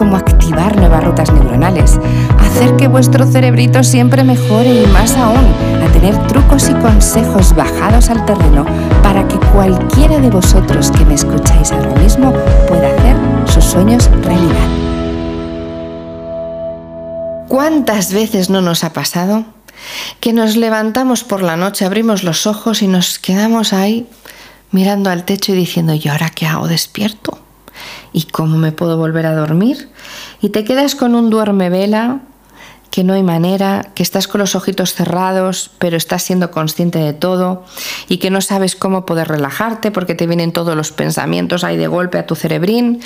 Cómo activar nuevas rutas neuronales, hacer que vuestro cerebrito siempre mejore y más aún, a tener trucos y consejos bajados al terreno para que cualquiera de vosotros que me escucháis ahora mismo pueda hacer sus sueños realidad. ¿Cuántas veces no nos ha pasado que nos levantamos por la noche, abrimos los ojos y nos quedamos ahí mirando al techo y diciendo, ¿y ahora qué hago despierto? ¿Y cómo me puedo volver a dormir? Y te quedas con un duerme vela que no hay manera, que estás con los ojitos cerrados, pero estás siendo consciente de todo y que no sabes cómo poder relajarte porque te vienen todos los pensamientos ahí de golpe a tu cerebrín.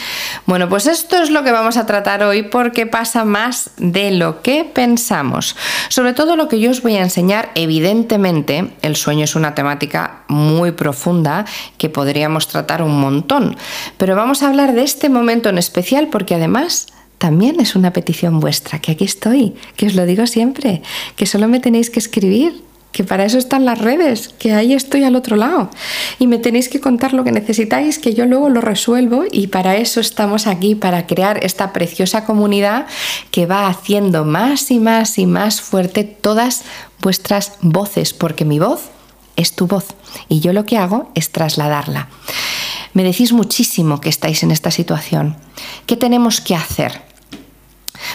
Bueno, pues esto es lo que vamos a tratar hoy porque pasa más de lo que pensamos. Sobre todo lo que yo os voy a enseñar, evidentemente, el sueño es una temática muy profunda que podríamos tratar un montón, pero vamos a hablar de este momento en especial porque además también es una petición vuestra, que aquí estoy, que os lo digo siempre, que solo me tenéis que escribir, que para eso están las redes, que ahí estoy al otro lado. Y me tenéis que contar lo que necesitáis, que yo luego lo resuelvo y para eso estamos aquí, para crear esta preciosa comunidad que va haciendo más y más y más fuerte todas vuestras voces, porque mi voz es tu voz y yo lo que hago es trasladarla. Me decís muchísimo que estáis en esta situación. ¿Qué tenemos que hacer?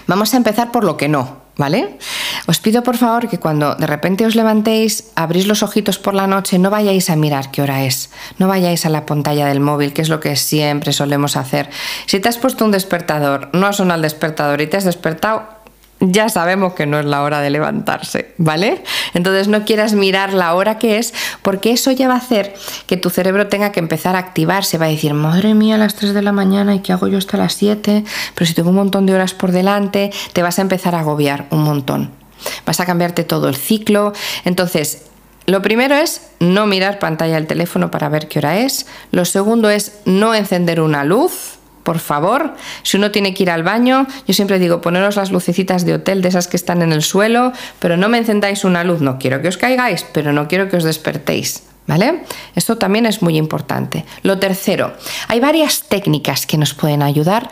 Vamos a empezar por lo que no, ¿vale? Os pido por favor que cuando de repente os levantéis, abrís los ojitos por la noche, no vayáis a mirar qué hora es, no vayáis a la pantalla del móvil, que es lo que siempre solemos hacer. Si te has puesto un despertador, no ha sonado el despertador y te has despertado, ya sabemos que no es la hora de levantarse, ¿vale? Entonces no quieras mirar la hora que es, porque eso ya va a hacer que tu cerebro tenga que empezar a activarse, va a decir, madre mía, a las 3 de la mañana, ¿y qué hago yo hasta las 7? Pero si tengo un montón de horas por delante, te vas a empezar a agobiar un montón. Vas a cambiarte todo el ciclo. Entonces, lo primero es no mirar pantalla del teléfono para ver qué hora es. Lo segundo es no encender una luz por favor, si uno tiene que ir al baño, yo siempre digo, poneros las lucecitas de hotel, de esas que están en el suelo, pero no me encendáis una luz, no quiero que os caigáis, pero no quiero que os despertéis. ¿Vale? Esto también es muy importante. Lo tercero, hay varias técnicas que nos pueden ayudar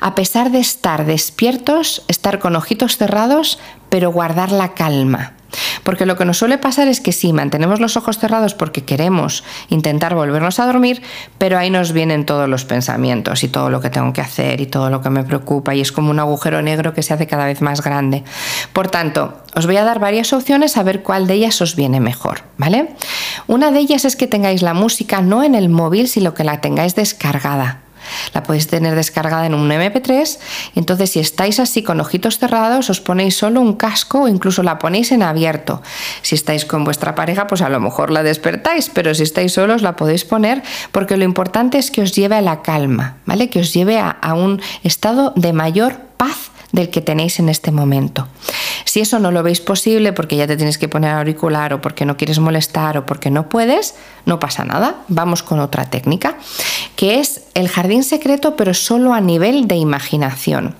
a pesar de estar despiertos, estar con ojitos cerrados, pero guardar la calma. Porque lo que nos suele pasar es que sí, mantenemos los ojos cerrados porque queremos intentar volvernos a dormir, pero ahí nos vienen todos los pensamientos y todo lo que tengo que hacer y todo lo que me preocupa y es como un agujero negro que se hace cada vez más grande. Por tanto, os voy a dar varias opciones a ver cuál de ellas os viene mejor, ¿vale? Una de ellas es que tengáis la música no en el móvil, sino que la tengáis descargada. La podéis tener descargada en un MP3 y entonces si estáis así con ojitos cerrados os ponéis solo un casco o incluso la ponéis en abierto. Si estáis con vuestra pareja pues a lo mejor la despertáis, pero si estáis solos la podéis poner porque lo importante es que os lleve a la calma, ¿vale? Que os lleve a, a un estado de mayor paz del que tenéis en este momento. Si eso no lo veis posible porque ya te tienes que poner auricular o porque no quieres molestar o porque no puedes, no pasa nada. Vamos con otra técnica, que es el jardín secreto pero solo a nivel de imaginación.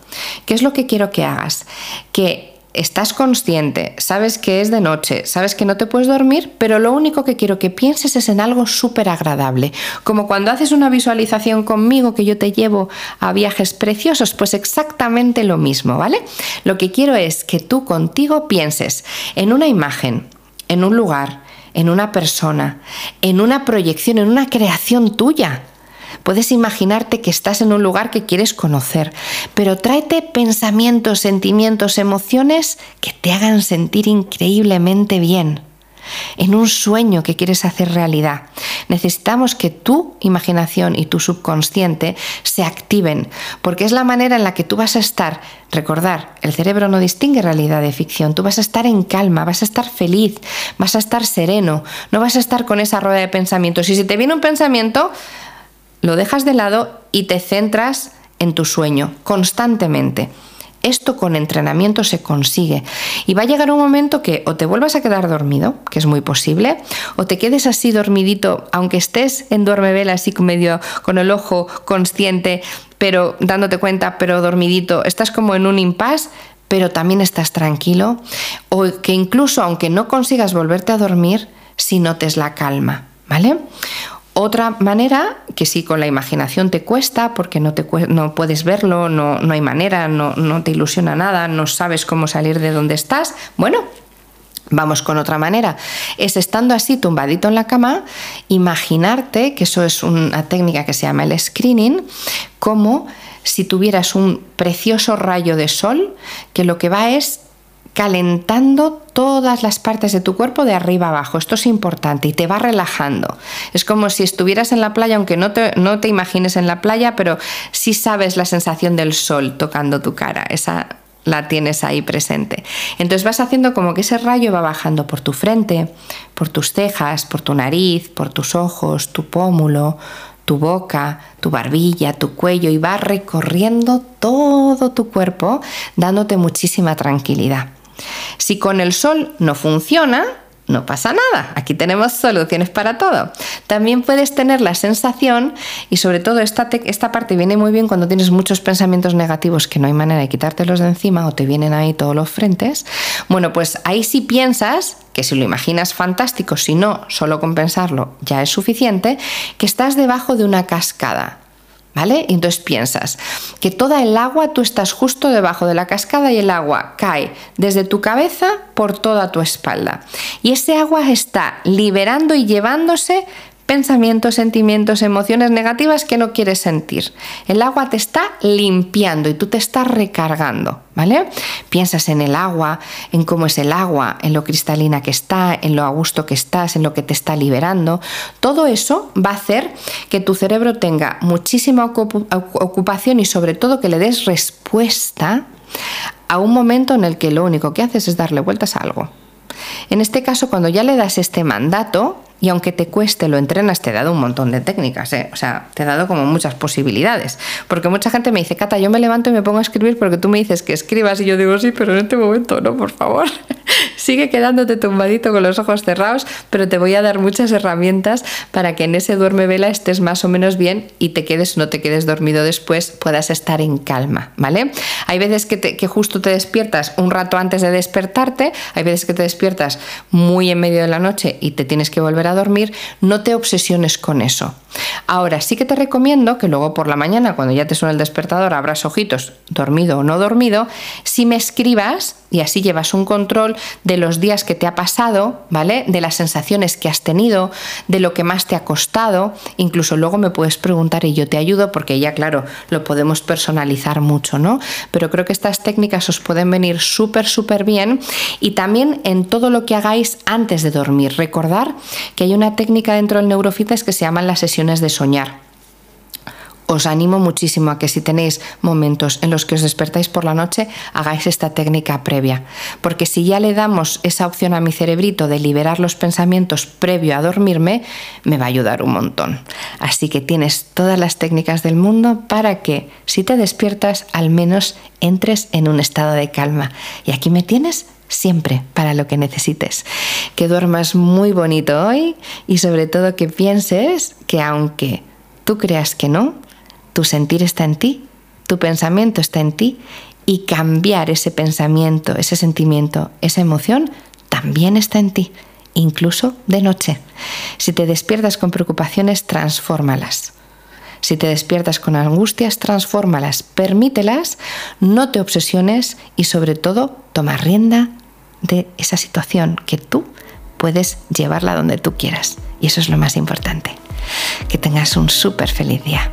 ¿Qué es lo que quiero que hagas? Que estás consciente, sabes que es de noche, sabes que no te puedes dormir, pero lo único que quiero que pienses es en algo súper agradable. Como cuando haces una visualización conmigo que yo te llevo a viajes preciosos, pues exactamente lo mismo, ¿vale? Lo que quiero es que tú contigo pienses en una imagen, en un lugar, en una persona, en una proyección, en una creación tuya Puedes imaginarte que estás en un lugar que quieres conocer, pero tráete pensamientos, sentimientos, emociones que te hagan sentir increíblemente bien en un sueño que quieres hacer realidad. Necesitamos que tu imaginación y tu subconsciente se activen, porque es la manera en la que tú vas a estar, recordar, el cerebro no distingue realidad de ficción, tú vas a estar en calma, vas a estar feliz, vas a estar sereno, no vas a estar con esa rueda de pensamientos. Y si te viene un pensamiento, lo dejas de lado y te centras en tu sueño constantemente. Esto con entrenamiento se consigue. Y va a llegar un momento que o te vuelvas a quedar dormido, que es muy posible, o te quedes así dormidito, aunque estés en duermevela así medio con el ojo consciente, pero dándote cuenta, pero dormidito, estás como en un impasse, pero también estás tranquilo, o que incluso aunque no consigas volverte a dormir, si notes la calma, ¿vale? Otra manera, que sí con la imaginación te cuesta porque no, te, no puedes verlo, no, no hay manera, no, no te ilusiona nada, no sabes cómo salir de donde estás, bueno, Vamos con otra manera. Es estando así tumbadito en la cama, imaginarte, que eso es una técnica que se llama el screening, como si tuvieras un precioso rayo de sol que lo que va es calentando todas las partes de tu cuerpo de arriba abajo. Esto es importante y te va relajando. Es como si estuvieras en la playa, aunque no te, no te imagines en la playa, pero sí sabes la sensación del sol tocando tu cara. Esa la tienes ahí presente. Entonces vas haciendo como que ese rayo va bajando por tu frente, por tus cejas, por tu nariz, por tus ojos, tu pómulo, tu boca, tu barbilla, tu cuello y va recorriendo todo tu cuerpo dándote muchísima tranquilidad. Si con el sol no funciona, no pasa nada, aquí tenemos soluciones para todo. También puedes tener la sensación, y sobre todo esta, parte viene muy bien cuando tienes muchos pensamientos negativos que no hay manera de quitártelos de encima o te vienen ahí todos los frentes, bueno, pues ahí sí piensas que si lo imaginas fantástico, si no, solo con pensarlo ya es suficiente, que estás debajo de una cascada. ¿Vale? Entonces piensas que toda el agua, tú estás justo debajo de la cascada y el agua cae desde tu cabeza por toda tu espalda. Y ese agua está liberando y llevándose pensamientos, sentimientos, emociones negativas que no quieres sentir. El agua te está limpiando y tú te estás recargando, ¿vale? Piensas en el agua, en cómo es el agua, en lo cristalina que está, en lo a gusto que estás, en lo que te está liberando. Todo eso va a hacer que tu cerebro tenga muchísima ocupación y sobre todo que le des respuesta a un momento en el que lo único que haces es darle vueltas a algo. En este caso, cuando ya le das este mandato, y aunque te cueste, lo entrenas, te he dado un montón de técnicas, ¿eh? o sea, te he dado como muchas posibilidades. Porque mucha gente me dice, Cata, yo me levanto y me pongo a escribir porque tú me dices que escribas y yo digo, sí, pero en este momento no, por favor. Sigue quedándote tumbadito con los ojos cerrados, pero te voy a dar muchas herramientas para que en ese duerme vela estés más o menos bien y te quedes o no te quedes dormido después, puedas estar en calma, ¿vale? Hay veces que, que justo te despiertas un rato antes de despertarte, hay veces que te despiertas muy en medio de la noche y te tienes que volver a dormir, no te obsesiones con eso. Ahora sí que te recomiendo que luego por la mañana, cuando ya te suena el despertador, abras ojitos, dormido o no dormido, si me escribas y así llevas un control de los días que te ha pasado, ¿vale? De las sensaciones que has tenido, de lo que más te ha costado, incluso luego me puedes preguntar y yo te ayudo porque ya claro, lo podemos personalizar mucho, ¿no? Pero creo que estas técnicas os pueden venir súper, súper bien y también en todo lo que hagáis antes de dormir. Recordar que hay una técnica dentro del neurofitness que se llaman las sesiones de soñar os animo muchísimo a que si tenéis momentos en los que os despertáis por la noche, hagáis esta técnica previa. Porque si ya le damos esa opción a mi cerebrito de liberar los pensamientos previo a dormirme, me va a ayudar un montón. Así que tienes todas las técnicas del mundo para que si te despiertas, al menos entres en un estado de calma. Y aquí me tienes siempre para lo que necesites. Que duermas muy bonito hoy y sobre todo que pienses que aunque tú creas que no, tu sentir está en ti, tu pensamiento está en ti y cambiar ese pensamiento, ese sentimiento, esa emoción también está en ti, incluso de noche. Si te despiertas con preocupaciones, transfórmalas. Si te despiertas con angustias, transfórmalas, permítelas, no te obsesiones y sobre todo toma rienda de esa situación que tú puedes llevarla donde tú quieras. Y eso es lo más importante. Que tengas un súper feliz día.